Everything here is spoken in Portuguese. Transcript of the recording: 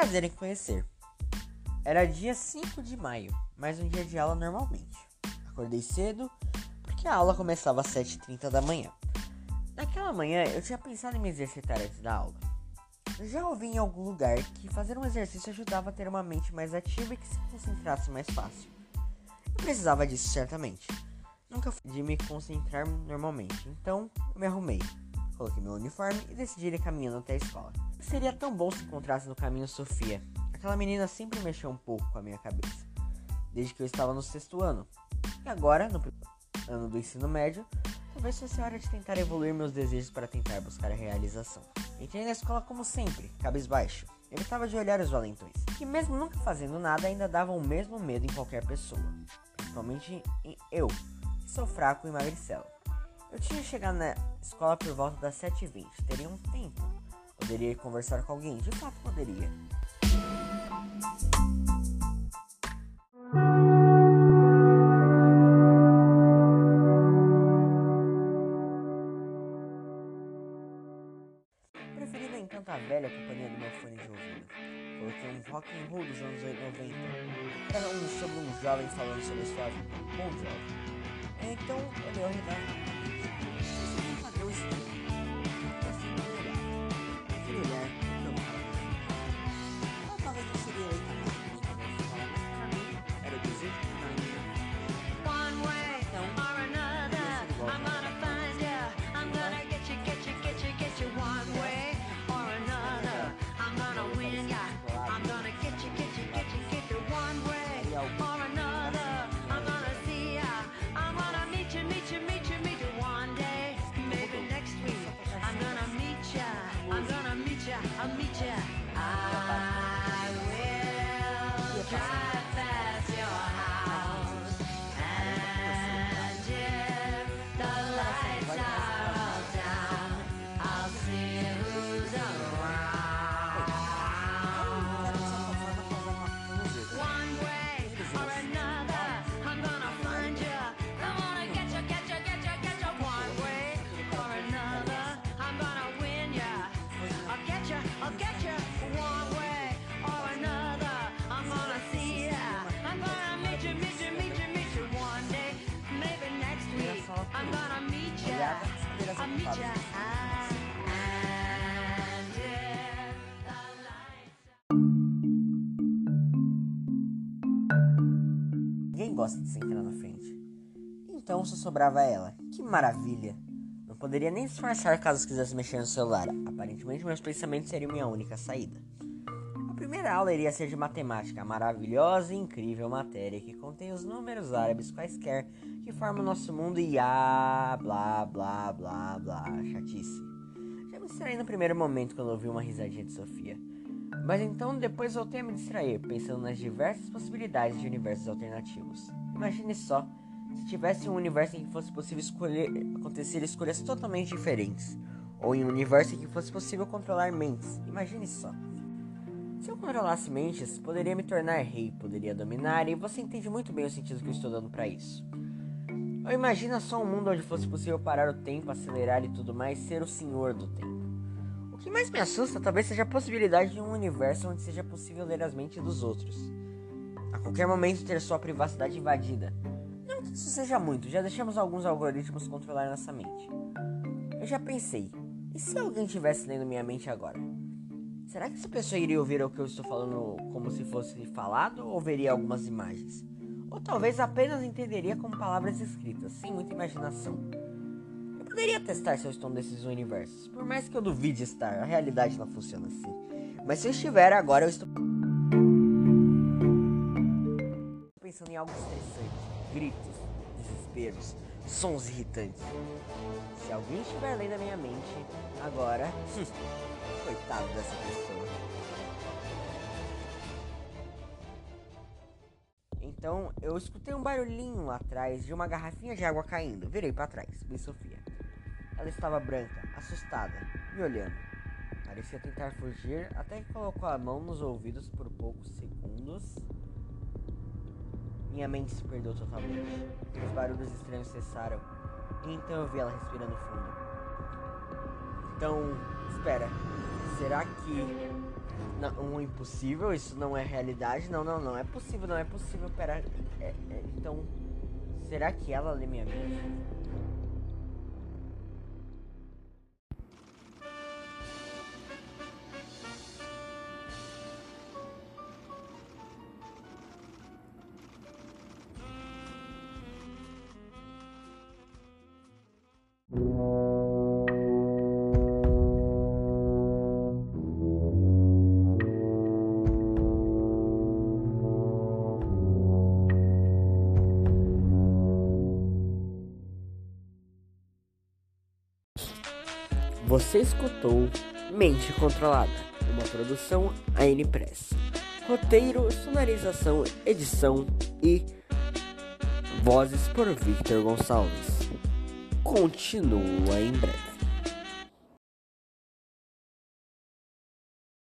prazer em conhecer. Era dia 5 de maio, mais um dia de aula normalmente. Acordei cedo, porque a aula começava às 7h30 da manhã. Naquela manhã eu tinha pensado em me exercitar antes da aula. Já ouvi em algum lugar que fazer um exercício ajudava a ter uma mente mais ativa e que se concentrasse mais fácil. Eu precisava disso certamente. Nunca fui de me concentrar normalmente, então eu me arrumei, coloquei meu uniforme e decidi ir caminhando até a escola. Seria tão bom se encontrasse no caminho Sofia. Aquela menina sempre mexeu um pouco com a minha cabeça, desde que eu estava no sexto ano. E agora, no ano do ensino médio, talvez fosse hora de tentar evoluir meus desejos para tentar buscar a realização. Entrei na escola como sempre, cabisbaixo. Evitava de olhar os valentões, que mesmo nunca fazendo nada ainda davam o mesmo medo em qualquer pessoa. Principalmente em eu, que sou fraco e magricelo. Eu tinha chegado na escola por volta das 7h20, teria um tempo. Poderia conversar com alguém, de fato poderia. Preferi nem tanto a velha companhia do meu fone de ouvido. Coloquei um rock and roll dos anos 90. Era um sobre um jovem falando sobre sua vida. Bom jovem. Então eu dei ao redor. Gosta de se na frente. Então só sobrava ela. Que maravilha! Não poderia nem disfarçar caso quisesse mexer no celular. Aparentemente, meus pensamentos seriam minha única saída. A primeira aula iria ser de matemática, a maravilhosa e incrível matéria que contém os números árabes quaisquer que formam o nosso mundo e ah, blá blá blá blá, chatice. Já me distraí no primeiro momento quando ouvi uma risadinha de Sofia. Mas então depois voltei a me distrair, pensando nas diversas possibilidades de universos alternativos. Imagine só, se tivesse um universo em que fosse possível escolher, acontecer escolhas totalmente diferentes, ou em um universo em que fosse possível controlar mentes. Imagine só. Se eu controlasse mentes, poderia me tornar rei, poderia dominar, e você entende muito bem o sentido que eu estou dando para isso. Ou imagina só um mundo onde fosse possível parar o tempo, acelerar e tudo mais, ser o senhor do tempo. O que mais me assusta talvez seja a possibilidade de um universo onde seja possível ler as mentes dos outros. A qualquer momento ter sua privacidade invadida. Não que isso seja muito, já deixamos alguns algoritmos controlar nossa mente. Eu já pensei, e se alguém estivesse lendo minha mente agora? Será que essa pessoa iria ouvir o que eu estou falando como se fosse falado ou veria algumas imagens? Ou talvez apenas entenderia como palavras escritas, sem muita imaginação. Poderia testar se eu estou nesses universos, por mais que eu duvide estar, a realidade não funciona assim. Mas se eu estiver agora, eu estou pensando em algo estressante, gritos, desesperos, sons irritantes. Se alguém estiver lendo a minha mente agora, coitado dessa pessoa. Então eu escutei um barulhinho atrás de uma garrafinha de água caindo. Virei para trás, vi Sofia. Ela estava branca, assustada, me olhando. Parecia tentar fugir, até que colocou a mão nos ouvidos por poucos segundos. Minha mente se perdeu totalmente. Os barulhos estranhos cessaram. E então eu vi ela respirando fundo. Então, espera. Será que não, um impossível, isso não é realidade. Não, não, não é possível, não é possível. Pera, é, é, então, será que ela lê minha mente? Você escutou Mente Controlada, uma produção AN Press. Roteiro, sonorização, edição e vozes por Victor Gonçalves. Continua em breve.